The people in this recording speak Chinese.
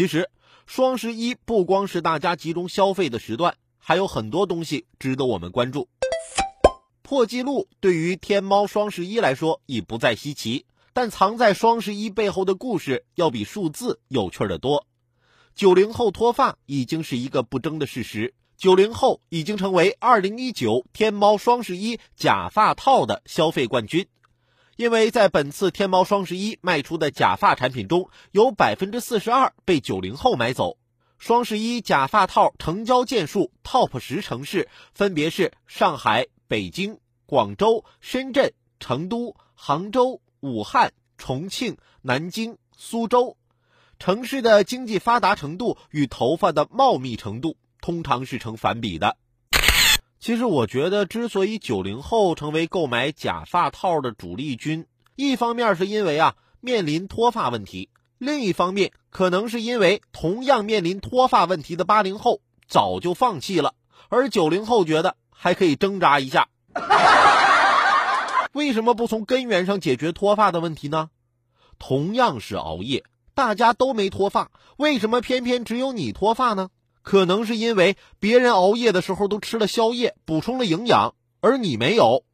其实，双十一不光是大家集中消费的时段，还有很多东西值得我们关注。破纪录对于天猫双十一来说已不再稀奇，但藏在双十一背后的故事要比数字有趣的多。九零后脱发已经是一个不争的事实，九零后已经成为二零一九天猫双十一假发套的消费冠军。因为在本次天猫双十一卖出的假发产品中，有百分之四十二被九零后买走。双十一假发套成交件数 TOP 十城市分别是上海、北京、广州、深圳、成都、杭州、武汉、重庆、南京、苏州。城市的经济发达程度与头发的茂密程度通常是成反比的。其实我觉得，之所以九零后成为购买假发套的主力军，一方面是因为啊面临脱发问题，另一方面可能是因为同样面临脱发问题的八零后早就放弃了，而九零后觉得还可以挣扎一下。为什么不从根源上解决脱发的问题呢？同样是熬夜，大家都没脱发，为什么偏偏只有你脱发呢？可能是因为别人熬夜的时候都吃了宵夜，补充了营养，而你没有。